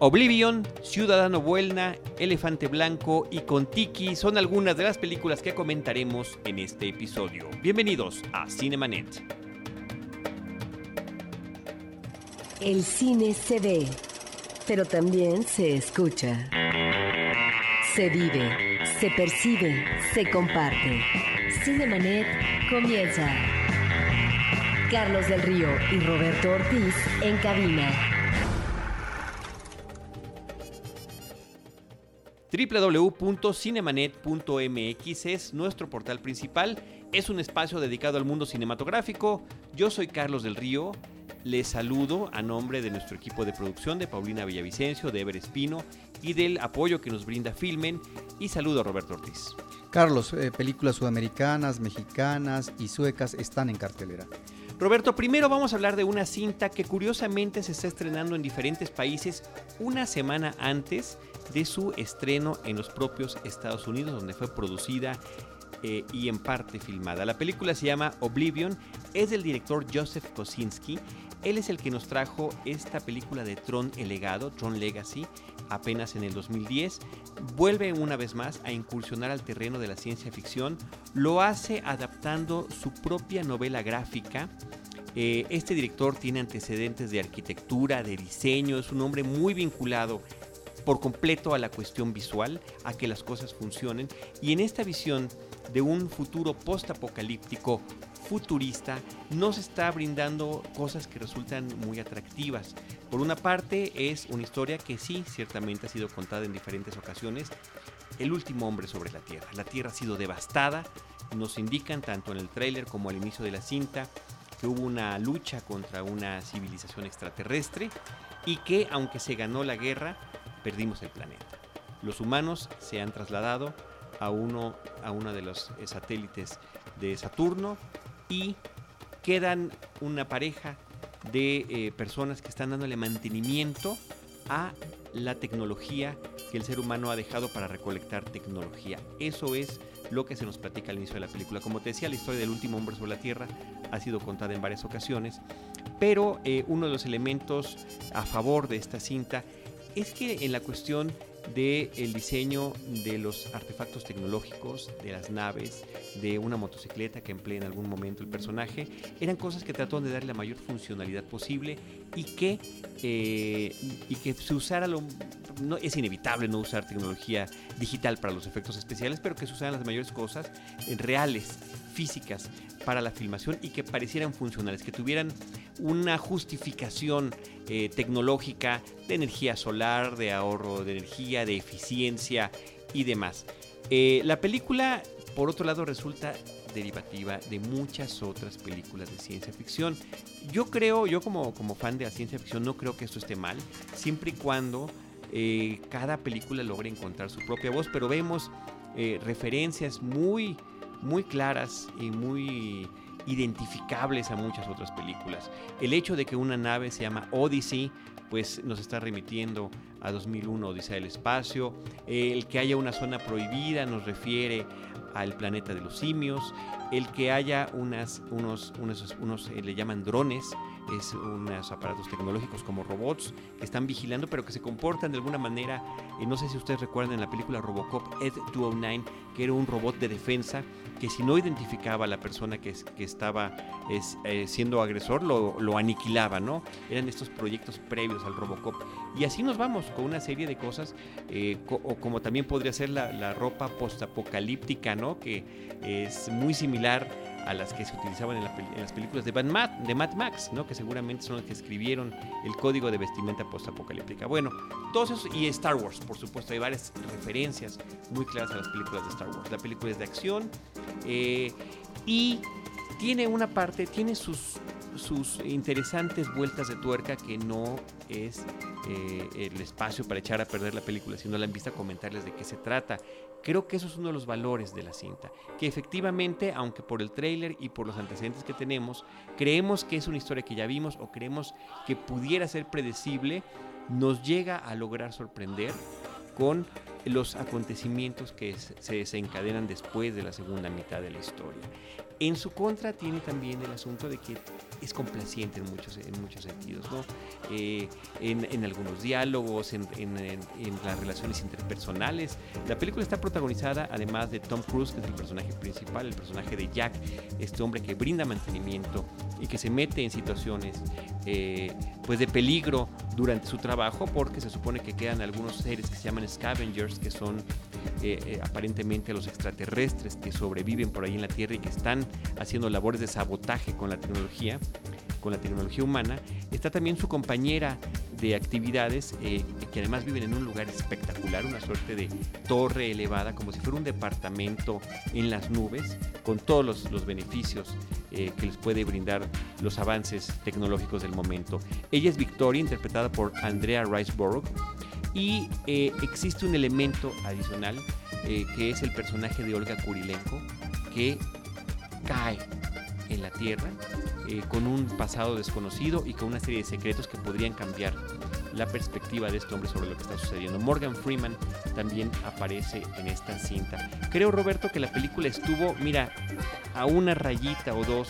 Oblivion, Ciudadano Buelna, Elefante Blanco y Contiki son algunas de las películas que comentaremos en este episodio. Bienvenidos a Cinemanet. El cine se ve, pero también se escucha. Se vive, se percibe, se comparte. Cinemanet comienza. Carlos del Río y Roberto Ortiz en cabina. www.cinemanet.mx es nuestro portal principal. Es un espacio dedicado al mundo cinematográfico. Yo soy Carlos del Río. Les saludo a nombre de nuestro equipo de producción, de Paulina Villavicencio, de Ever Espino y del apoyo que nos brinda Filmen. Y saludo a Roberto Ortiz. Carlos, eh, películas sudamericanas, mexicanas y suecas están en cartelera. Roberto, primero vamos a hablar de una cinta que curiosamente se está estrenando en diferentes países una semana antes de su estreno en los propios Estados Unidos, donde fue producida eh, y en parte filmada. La película se llama Oblivion, es del director Joseph Kosinski. Él es el que nos trajo esta película de Tron el legado, Tron Legacy, apenas en el 2010. Vuelve una vez más a incursionar al terreno de la ciencia ficción. Lo hace adaptando su propia novela gráfica. Eh, este director tiene antecedentes de arquitectura, de diseño, es un hombre muy vinculado por completo a la cuestión visual, a que las cosas funcionen. Y en esta visión de un futuro post-apocalíptico futurista, nos está brindando cosas que resultan muy atractivas. Por una parte, es una historia que sí, ciertamente ha sido contada en diferentes ocasiones. El último hombre sobre la Tierra. La Tierra ha sido devastada. Nos indican tanto en el tráiler como al inicio de la cinta que hubo una lucha contra una civilización extraterrestre y que aunque se ganó la guerra, perdimos el planeta. Los humanos se han trasladado a uno, a uno de los eh, satélites de Saturno y quedan una pareja de eh, personas que están dándole mantenimiento a la tecnología que el ser humano ha dejado para recolectar tecnología. Eso es lo que se nos platica al inicio de la película. Como te decía, la historia del último hombre sobre la Tierra ha sido contada en varias ocasiones, pero eh, uno de los elementos a favor de esta cinta es que en la cuestión del el diseño de los artefactos tecnológicos, de las naves, de una motocicleta que emplea en algún momento el personaje, eran cosas que trataron de darle la mayor funcionalidad posible y que, eh, y que se usara lo... No, es inevitable no usar tecnología digital para los efectos especiales, pero que se usaran las mayores cosas reales, físicas, para la filmación y que parecieran funcionales, que tuvieran una justificación eh, tecnológica de energía solar, de ahorro de energía, de eficiencia y demás. Eh, la película, por otro lado, resulta derivativa de muchas otras películas de ciencia ficción. Yo creo, yo como, como fan de la ciencia ficción, no creo que esto esté mal, siempre y cuando eh, cada película logre encontrar su propia voz, pero vemos referencias muy muy claras y muy identificables a muchas otras películas. El hecho de que una nave se llama Odyssey, pues nos está remitiendo a 2001 Odisea del Espacio. El que haya una zona prohibida nos refiere al planeta de los simios. El que haya unas, unos, unos, unos eh, le llaman drones, es unos aparatos tecnológicos como robots que están vigilando, pero que se comportan de alguna manera. Eh, no sé si ustedes recuerdan la película Robocop Ed 209, que era un robot de defensa que si no identificaba a la persona que, estaba es, eh, siendo agresor, lo, lo, aniquilaba, ¿no? Eran estos proyectos previos al Robocop. Y así nos vamos con una serie de cosas, eh, o como también podría ser la, la ropa postapocalíptica, ¿no? Que es muy similar a las que se utilizaban en, las películas de, Mad, de Mad Max, ¿no? que seguramente son las que escribieron el código de vestimenta postapocalíptica. Bueno, todos esos, y Star Wars, por supuesto, hay varias referencias muy claras a las películas de Star Wars. La película es de acción eh, y tiene una parte, tiene sus, sus interesantes vueltas de tuerca que no es eh, el espacio para echar a perder la película, sino la han visto comentarles de qué se trata. Creo que eso es uno de los valores de la cinta, que efectivamente, aunque por el tráiler y por los antecedentes que tenemos, creemos que es una historia que ya vimos o creemos que pudiera ser predecible, nos llega a lograr sorprender con los acontecimientos que se desencadenan después de la segunda mitad de la historia. En su contra tiene también el asunto de que es complaciente en muchos, en muchos sentidos, ¿no? Eh, en, algunos diálogos, en, las relaciones interpersonales. La película está protagonizada además de Tom Cruise, que es el personaje principal, el personaje de Jack, este hombre que brinda mantenimiento y que se mete en situaciones eh, pues de peligro durante su trabajo porque se supone que quedan algunos seres que se llaman scavengers, que son eh, aparentemente los extraterrestres que sobreviven por ahí en la Tierra y que están haciendo labores de sabotaje con la tecnología, con la tecnología humana. Está también su compañera de actividades eh, que además viven en un lugar espectacular, una suerte de torre elevada, como si fuera un departamento en las nubes, con todos los, beneficios eh, que les puede brindar los avances tecnológicos del momento. Ella es Victoria, interpretada por Andrea Riceborough, y eh, existe un elemento adicional que es el personaje de Olga Kurilenko, que cae en la Tierra eh, con un pasado desconocido y con una serie de secretos que podrían cambiar la perspectiva de este hombre sobre lo que está sucediendo. Morgan Freeman también aparece en esta cinta. Creo, Roberto, que la película estuvo, mira, a una rayita o dos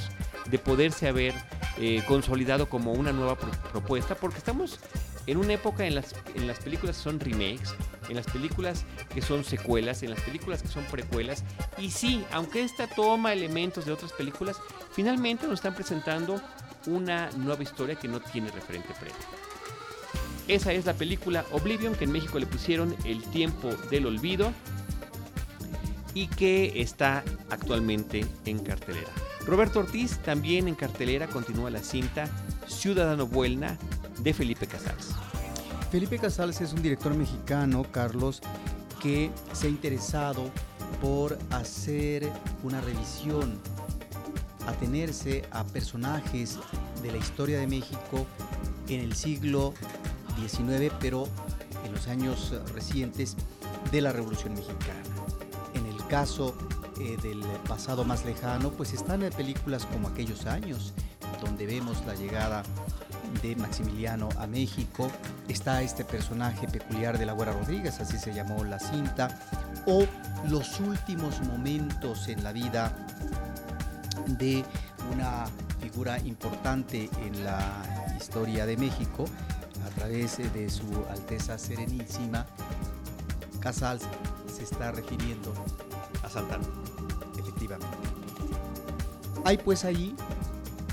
de poderse haber eh, consolidado como una nueva propuesta, porque estamos en una época en las, en las películas son remakes, en las películas que son secuelas, en las películas que son precuelas. Y sí, aunque esta toma elementos de otras películas, finalmente nos están presentando una nueva historia que no tiene referente previo. Esa es la película Oblivion, que en México le pusieron El tiempo del olvido y que está actualmente en cartelera. Roberto Ortiz también en cartelera continúa la cinta Ciudadano Buelna de Felipe Casals. Felipe Casals es un director mexicano, Carlos, que se ha interesado por hacer una revisión, atenerse a personajes de la historia de México en el siglo XIX, pero en los años recientes de la Revolución Mexicana. En el caso eh, del pasado más lejano, pues están películas como aquellos años, donde vemos la llegada de Maximiliano a México. Está este personaje peculiar de la Güera Rodríguez, así se llamó la cinta. O los últimos momentos en la vida de una figura importante en la historia de México, a través de su Alteza Serenísima, Casals se está refiriendo a Santana, efectivamente. Hay pues ahí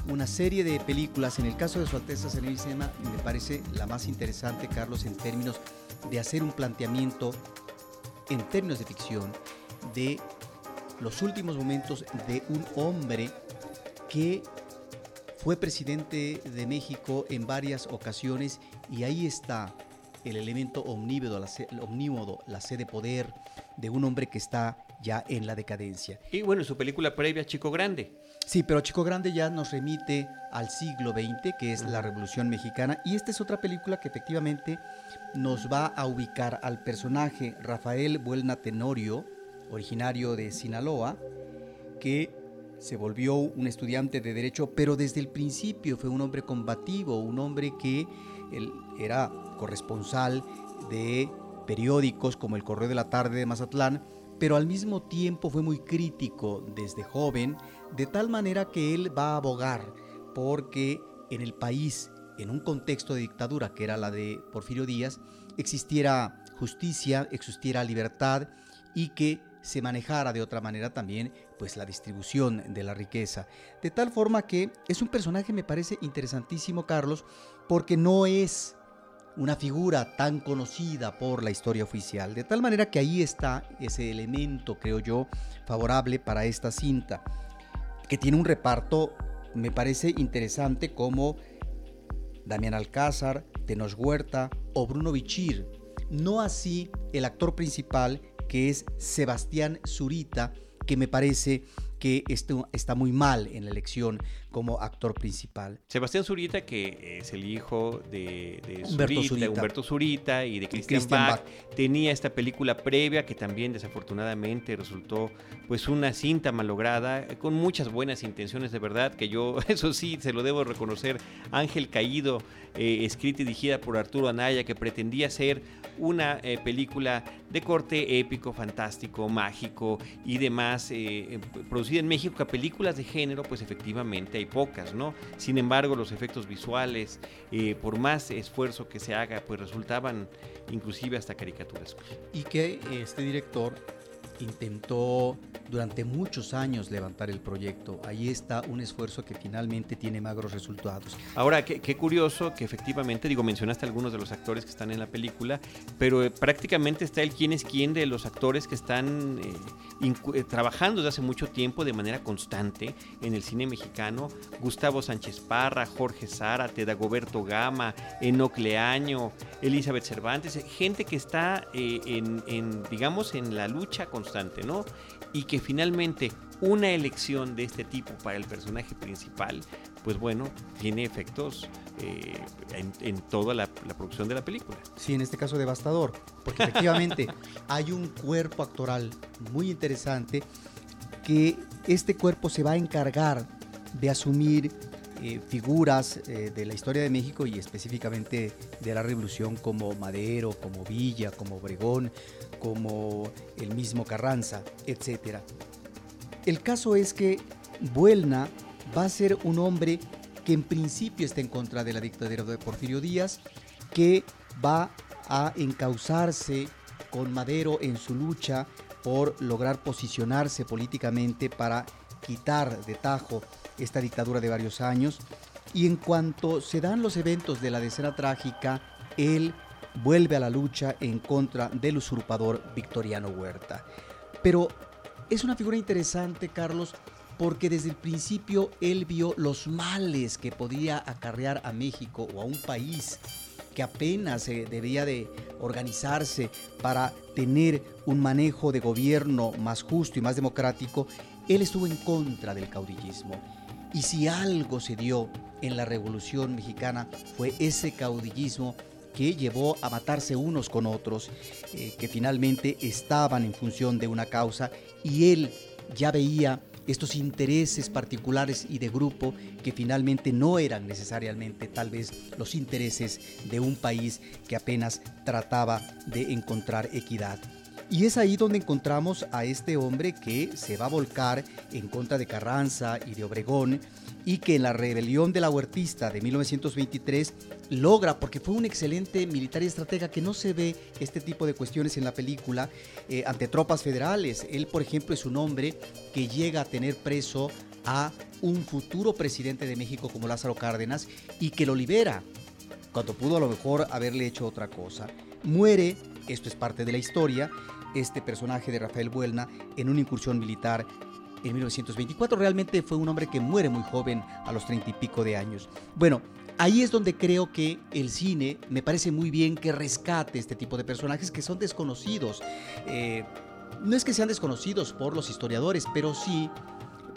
una serie de películas. En el caso de Su Alteza Serenísima, me parece la más interesante, Carlos, en términos de hacer un planteamiento en términos de ficción de los últimos momentos de un hombre que fue presidente de México en varias ocasiones y ahí está el elemento omnímodo, la, omnímodo, la sede de poder de un hombre que está ya en la decadencia. Y bueno, su película previa, Chico Grande. Sí, pero Chico Grande ya nos remite al siglo XX, que es la Revolución Mexicana, y esta es otra película que efectivamente nos va a ubicar al personaje Rafael Buelna Tenorio, originario de Sinaloa, que se volvió un estudiante de derecho, pero desde el principio fue un hombre combativo, un hombre que era corresponsal de periódicos como El Correo de la Tarde de Mazatlán, pero al mismo tiempo fue muy crítico desde joven, de tal manera que él va a abogar porque en el país, en un contexto de dictadura que era la de Porfirio Díaz, existiera justicia, existiera libertad y que se manejara de otra manera también pues la distribución de la riqueza. De tal forma que es un personaje me parece interesantísimo Carlos porque no es una figura tan conocida por la historia oficial. De tal manera que ahí está ese elemento, creo yo, favorable para esta cinta, que tiene un reparto, me parece interesante, como Damián Alcázar, Tenoch Huerta o Bruno Bichir. No así el actor principal, que es Sebastián Zurita, que me parece que esto está muy mal en la elección como actor principal. Sebastián Zurita, que es el hijo de, Humberto, Zurita. y de Christian, Bach, tenía esta película previa que también desafortunadamente resultó pues una cinta malograda con muchas buenas intenciones de verdad, que yo eso sí se lo debo reconocer, Ángel Caído, eh, escrita y dirigida por Arturo Anaya, que pretendía ser una eh, película de corte épico, fantástico, mágico y demás, eh, producida en México, que películas de género, pues efectivamente hay pocas, ¿no? Sin embargo, los efectos visuales, eh, por más esfuerzo que se haga, pues resultaban inclusive hasta caricaturas. Y que este director intentó durante muchos años levantar el proyecto. Ahí está un esfuerzo que finalmente tiene magros resultados. Ahora, qué, curioso que efectivamente, digo, mencionaste algunos de los actores que están en la película, pero eh, prácticamente está el quién es quién de los actores que están eh, eh, trabajando desde hace mucho tiempo de manera constante en el cine mexicano. Gustavo Sánchez Parra, Jorge Zárate, Dagoberto Gama, Enoc Leaño, Elizabeth Cervantes, gente que está en, digamos, en la lucha ¿no? Y que finalmente una elección de este tipo para el personaje principal, pues bueno, tiene efectos eh, en, toda la, producción de la película. Sí, en este caso devastador, porque efectivamente hay un cuerpo actoral muy interesante que este cuerpo se va a encargar de asumir eh, figuras eh, de la historia de México y específicamente de la revolución como Madero, como Villa, como Obregón, como el mismo Carranza, etc. El caso es que Buelna va a ser un hombre que en principio está en contra de la dictadura de Porfirio Díaz, que va a encauzarse con Madero en su lucha por lograr posicionarse políticamente para quitar de tajo esta dictadura de varios años. Y en cuanto se dan los eventos de la decena trágica, él vuelve a la lucha en contra del usurpador Victoriano Huerta. Pero es una figura interesante, Carlos, porque desde el principio él vio los males que podía acarrear a México o a un país que apenas debía de organizarse para tener un manejo de gobierno más justo y más democrático, él estuvo en contra del caudillismo. Y si algo se dio en la Revolución Mexicana fue ese caudillismo que llevó a matarse unos con otros, eh, que finalmente estaban en función de una causa y él ya veía estos intereses particulares y de grupo que finalmente no eran necesariamente tal vez los intereses de un país que apenas trataba de encontrar equidad. Y es ahí donde encontramos a este hombre que se va a volcar en contra de Carranza y de Obregón y que en la rebelión de la huertista de 1923 logra, porque fue un excelente militar y estratega que no se ve este tipo de cuestiones en la película, eh, ante tropas federales. Él, por ejemplo, es un hombre que llega a tener preso a un futuro presidente de México como Lázaro Cárdenas y que lo libera, cuando pudo a lo mejor haberle hecho otra cosa. Muere, esto es parte de la historia, este personaje de Rafael Buelna en una incursión militar en 1924. Realmente fue un hombre que muere muy joven, a los treinta y pico de años. Bueno, ahí es donde creo que el cine me parece muy bien que rescate este tipo de personajes que son desconocidos. Eh, no es que sean desconocidos por los historiadores, pero sí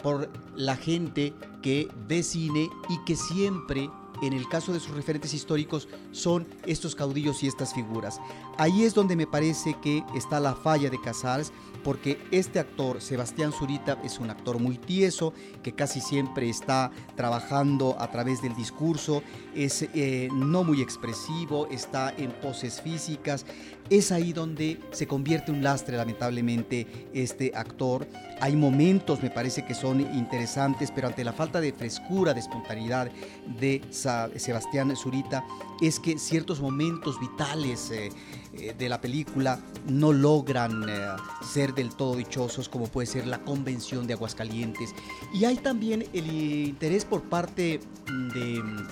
por la gente que ve cine y que siempre en el caso de sus referentes históricos son estos caudillos y estas figuras. Ahí es donde me parece que está la falla de Casals, porque este actor, Sebastián Zurita, es un actor muy tieso, que casi siempre está trabajando a través del discurso, es eh, no muy expresivo, está en poses físicas, es ahí donde se convierte un lastre lamentablemente este actor. Hay momentos, me parece que son interesantes, pero ante la falta de frescura, de espontaneidad de Sebastián Zurita, es que ciertos momentos vitales eh, eh, de la película no logran eh, ser del todo dichosos, como puede ser la convención de Aguascalientes. Y hay también el interés por parte de mm,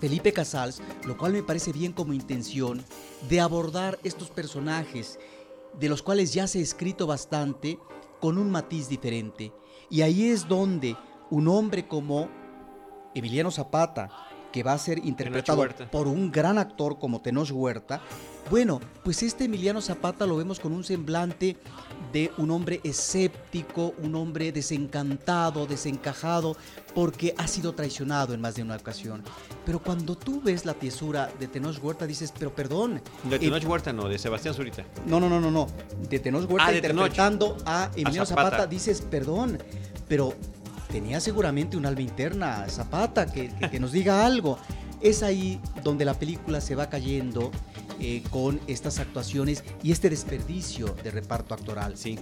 Felipe Casals, lo cual me parece bien como intención, de abordar estos personajes, de los cuales ya se ha escrito bastante, con un matiz diferente. Y ahí es donde un hombre como Emiliano Zapata, que va a ser interpretado por un gran actor como Tenoch Huerta, bueno, pues este Emiliano Zapata lo vemos con un semblante de un hombre escéptico, un hombre desencantado, desencajado, porque ha sido traicionado en más de una ocasión. Pero cuando tú ves la tiesura de Tenoch Huerta, dices, pero perdón. De Tenoch Huerta no, de Sebastián Zurita. No, no, no, no, no. De Tenoch Huerta ah, interpretando a Emiliano Zapata. dices, perdón, pero tenía seguramente un alma interna, Zapata, que, nos diga algo. Es ahí donde la película se va cayendo eh, con estas actuaciones y este desperdicio de reparto actoral. Sí.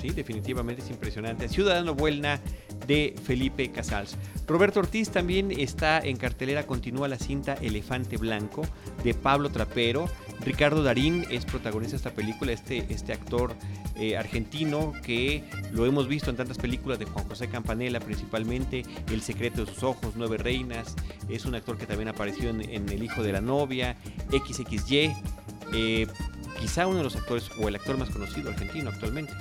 Sí, definitivamente es impresionante. Ciudadano Buelna de Felipe Casals. Roberto Ortiz también está en cartelera, continúa la cinta Elefante Blanco de Pablo Trapero. Ricardo Darín es protagonista de esta película, este, este actor eh, argentino que lo hemos visto en tantas películas de Juan José Campanella principalmente, El secreto de sus ojos, Nueve Reinas, es un actor que también apareció en, El hijo de la novia, XXY. Eh, quizá uno de los actores o el actor más conocido argentino actualmente.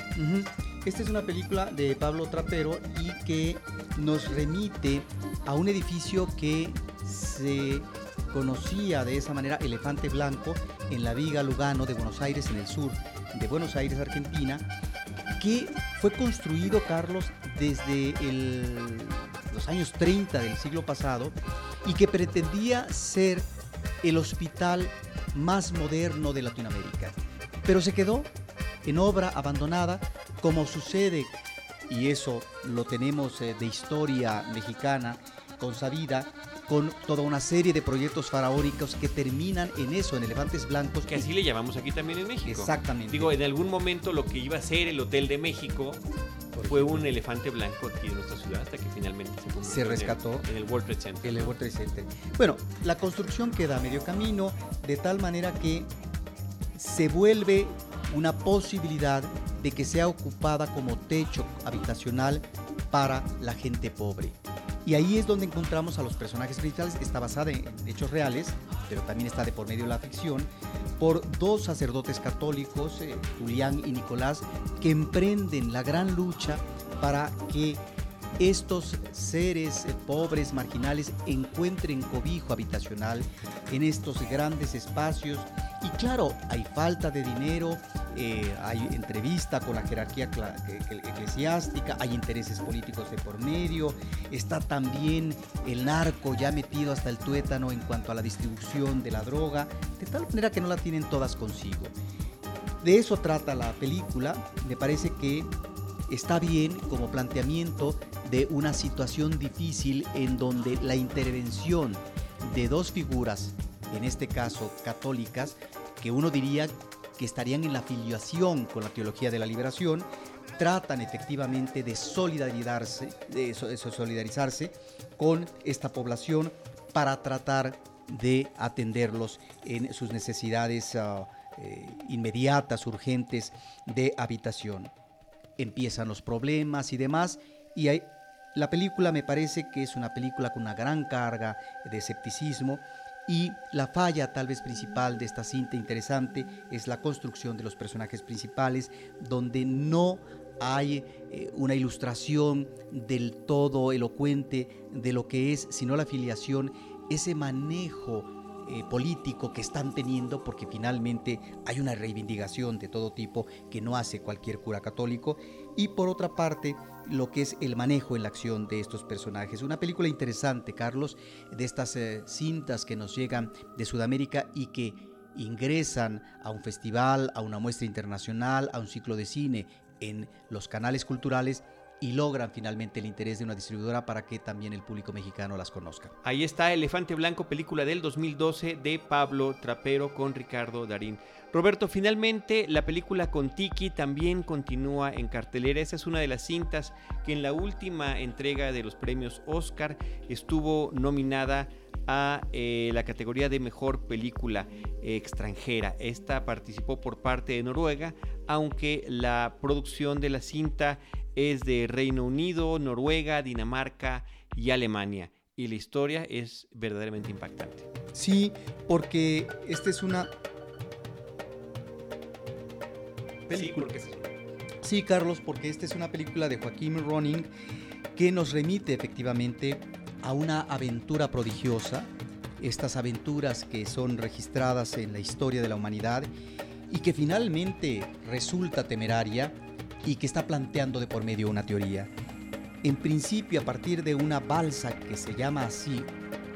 Esta es una película de Pablo Trapero y que nos remite a un edificio que se conocía de esa manera Elefante Blanco en la Viga Lugano de Buenos Aires, en el sur de Buenos Aires, Argentina, que fue construido, Carlos, desde los años 30 del siglo pasado y que pretendía ser el hospital más moderno de Latinoamérica. Pero se quedó en obra abandonada, como sucede, y eso lo tenemos eh, de historia mexicana consabida, con toda una serie de proyectos faraónicos que terminan en eso, en elefantes blancos. Que así le llamamos aquí también en México. Exactamente. Digo, en algún momento lo que iba a ser el Hotel de México fue un elefante blanco aquí en nuestra ciudad hasta que finalmente se, se rescató en el, World Trade Center. En el World Trade Center. Bueno, la construcción queda a medio camino de tal manera que se vuelve una posibilidad de que sea ocupada como techo habitacional para la gente pobre. Y ahí es donde encontramos a los personajes principales. Está basada en hechos reales, pero también está de por medio de la ficción, por dos sacerdotes católicos, eh, Julián y Nicolás, que emprenden la gran lucha para que estos seres eh, pobres, marginales, encuentren cobijo habitacional en estos grandes espacios. Y claro, hay falta de dinero, eh, hay entrevista con la jerarquía eclesiástica, hay intereses políticos de por medio, está también el narco ya metido hasta el tuétano en cuanto a la distribución de la droga, de tal manera que no la tienen todas consigo. De eso trata la película, me parece que está bien como planteamiento de una situación difícil en donde la intervención de dos figuras, en este caso católicas, que uno diría que estarían en la filiación con la teología de la liberación, tratan efectivamente de solidarizarse, de solidarizarse con esta población para tratar de atenderlos en sus necesidades ah, eh, inmediatas, urgentes de habitación. Empiezan los problemas y demás, y la película me parece que es una película con una gran carga de escepticismo y la falla tal vez principal de esta cinta interesante es la construcción de los personajes principales, donde no hay eh, una ilustración del todo elocuente de lo que es, sino la afiliación, ese manejo eh, político que están teniendo, porque finalmente hay una reivindicación de todo tipo que no hace cualquier cura católico, y por otra parte, lo que es el manejo en la acción de estos personajes. Una película interesante, Carlos, de estas eh, cintas que nos llegan de Sudamérica y que ingresan a un festival, a una muestra internacional, a un ciclo de cine en los canales culturales y logran finalmente el interés de una distribuidora para que también el público mexicano las conozca. Ahí está Elefante Blanco, película del 2012 de Pablo Trapero con Ricardo Darín. Roberto, finalmente la película con Tiki también continúa en cartelera. Esa es una de las cintas que en la última entrega de los premios Oscar estuvo nominada a eh, la categoría de mejor película extranjera. Esta participó por parte de Noruega, aunque la producción de la cinta es de Reino Unido, Noruega, Dinamarca y Alemania. Y la historia es verdaderamente impactante. Sí, porque esta es una película. Sí, Carlos, porque esta es una película de Joaquín Ronning que nos remite efectivamente a una aventura prodigiosa, estas aventuras que son registradas en la historia de la humanidad y que finalmente resulta temeraria y que está planteando de por medio una teoría. En principio, a partir de una balsa que se llama así,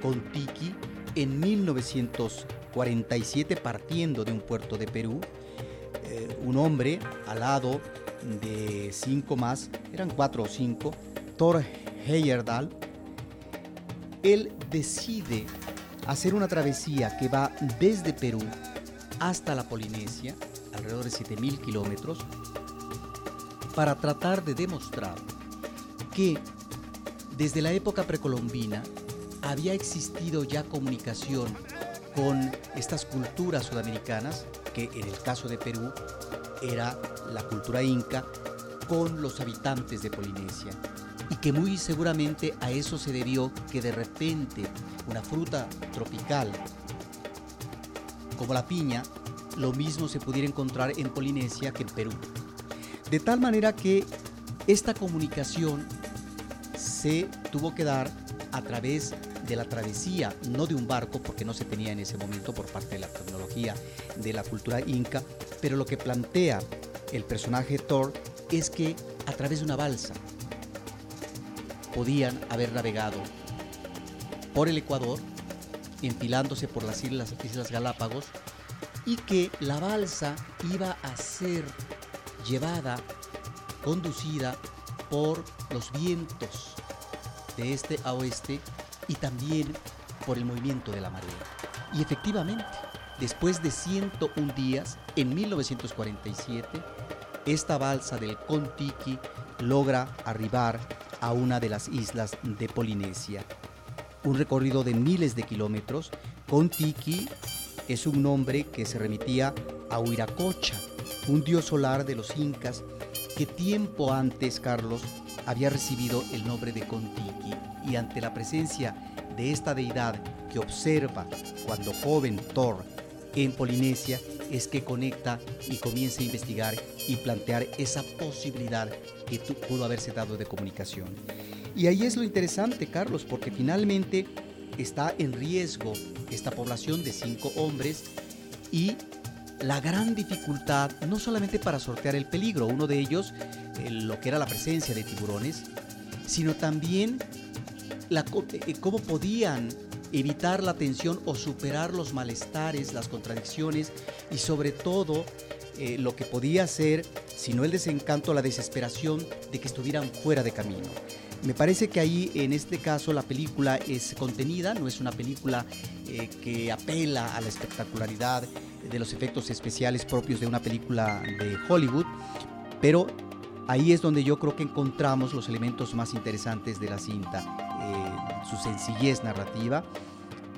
Contiki, en 1947, partiendo de un puerto de Perú, eh, un hombre al lado de cinco más, eran cuatro o cinco, Thor Heyerdahl, él decide hacer una travesía que va desde Perú hasta la Polinesia, alrededor de 7.000 kilómetros, para tratar de demostrar que desde la época precolombina había existido ya comunicación con estas culturas sudamericanas, que en el caso de Perú era la cultura inca, con los habitantes de Polinesia. Que muy seguramente a eso se debió que de repente una fruta tropical como la piña, lo mismo se pudiera encontrar en Polinesia que en Perú. De tal manera que esta comunicación se tuvo que dar a través de la travesía, no de un barco, porque no se tenía en ese momento por parte de la tecnología de la cultura inca, pero lo que plantea el personaje Thor es que a través de una balsa podían haber navegado por el Ecuador, enfilándose por las islas, islas Galápagos, y que la balsa iba a ser llevada, conducida por los vientos de este a oeste y también por el movimiento de la marea. Y efectivamente, después de 101 días, en 1947, esta balsa del Contiki logra arribar a una de las islas de Polinesia. Un recorrido de miles de kilómetros, Contiki es un nombre que se remitía a Huiracocha, un dios solar de los incas que tiempo antes, Carlos, había recibido el nombre de Contiki y ante la presencia de esta deidad que observa cuando joven Thor en Polinesia es que conecta y comienza a investigar y plantear esa posibilidad que pudo haberse dado de comunicación. Y ahí es lo interesante, Carlos, porque finalmente está en riesgo esta población de cinco hombres y la gran dificultad, no solamente para sortear el peligro, uno de ellos, eh, lo que era la presencia de tiburones, sino también la, eh, cómo podían evitar la tensión o superar los malestares, las contradicciones y sobre todo eh, lo que podía ser, si no el desencanto, la desesperación de que estuvieran fuera de camino. Me parece que ahí, en este caso, la película es contenida, no es una película eh, que apela a la espectacularidad de los efectos especiales propios de una película de Hollywood, pero ahí es donde yo creo que encontramos los elementos más interesantes de la cinta, eh, su sencillez narrativa,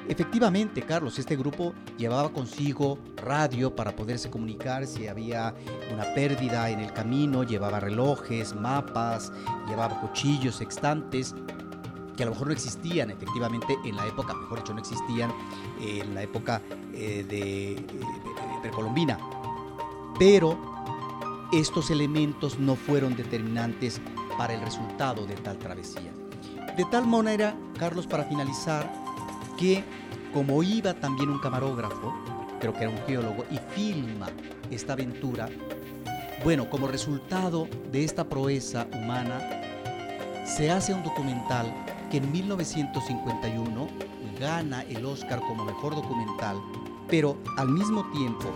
Efectivamente, Carlos, este grupo llevaba consigo radio para poderse comunicar si había una pérdida en el camino, llevaba relojes, mapas, llevaba cuchillos, sextantes, que a lo mejor no existían efectivamente en la época, mejor dicho, no existían en la época eh, de, eh, precolombina. Pero estos elementos no fueron determinantes para el resultado de tal travesía. De tal manera, Carlos, para finalizar, que como iba también un camarógrafo, creo que era un geólogo, y filma esta aventura, bueno, como resultado de esta proeza humana, se hace un documental que en 1951 gana el Oscar como mejor documental, pero al mismo tiempo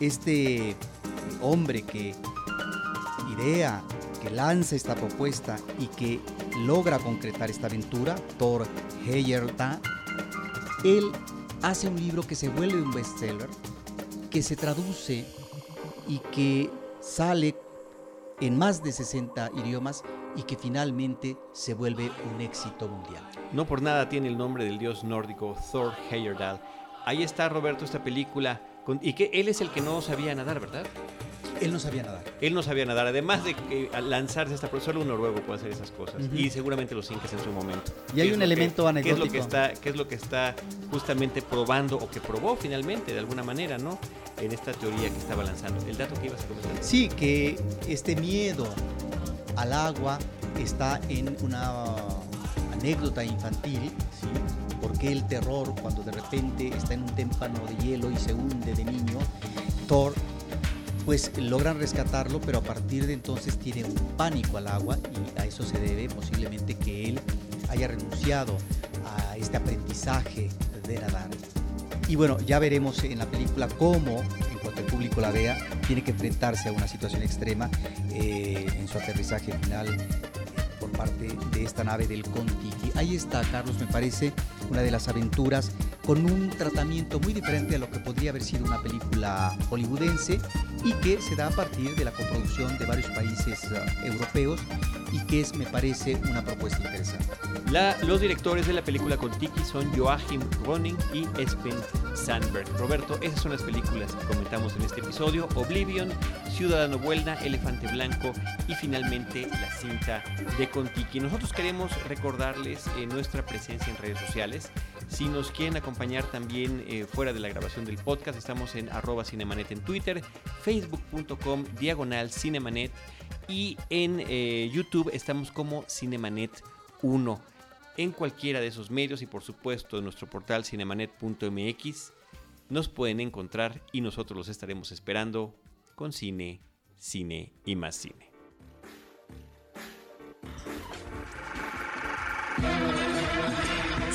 este hombre que idea, que lanza esta propuesta y que logra concretar esta aventura, Thor Heyerdahl, él hace un libro que se vuelve un bestseller, que se traduce y que sale en más de 60 idiomas y que finalmente se vuelve un éxito mundial. No por nada tiene el nombre del dios nórdico Thor Heyerdahl. Ahí está Roberto esta película y que él es el que no sabía nadar, ¿verdad? Él no sabía nadar. Él no sabía nadar, además de que al lanzarse esta solo un noruego puede hacer esas cosas. Y seguramente los incas en su momento. Y hay un elemento anecdótico. ¿qué es, lo que está, ¿Qué es lo que está justamente probando o que probó finalmente de alguna manera, ¿no? En esta teoría que estaba lanzando. El dato que ibas a comentar. Sí, que este miedo al agua está en una anécdota infantil, ¿sí? porque el terror cuando de repente está en un témpano de hielo y se hunde de niño, Thor pues logran rescatarlo, pero a partir de entonces tiene un pánico al agua y a eso se debe posiblemente que él haya renunciado a este aprendizaje de nadar. Y bueno, ya veremos en la película cómo, en cuanto el público la vea, tiene que enfrentarse a una situación extrema eh, en su aterrizaje final por parte de esta nave del Contiki. Ahí está, Carlos, me parece una de las aventuras con un tratamiento muy diferente a lo que podría haber sido una película hollywoodense y que se da a partir de la coproducción de varios países uh, europeos y que es, me parece, una propuesta interesante. La, los directores de la película con Tiki son Joachim Ronning y Espen Sandberg. Roberto, esas son las películas que comentamos en este episodio. Oblivion, Ciudadano Vuelta, Elefante Blanco y finalmente la cinta de Contiki. Nosotros queremos recordarles eh, nuestra presencia en redes sociales. Si nos quieren acompañar también eh, fuera de la grabación del podcast, estamos en arroba cinemanet en Twitter, facebook.com diagonal cinemanet y en eh, YouTube estamos como Cinemanet 1. En cualquiera de esos medios y por supuesto en nuestro portal cinemanet.mx nos pueden encontrar y nosotros los estaremos esperando con cine, cine y más cine.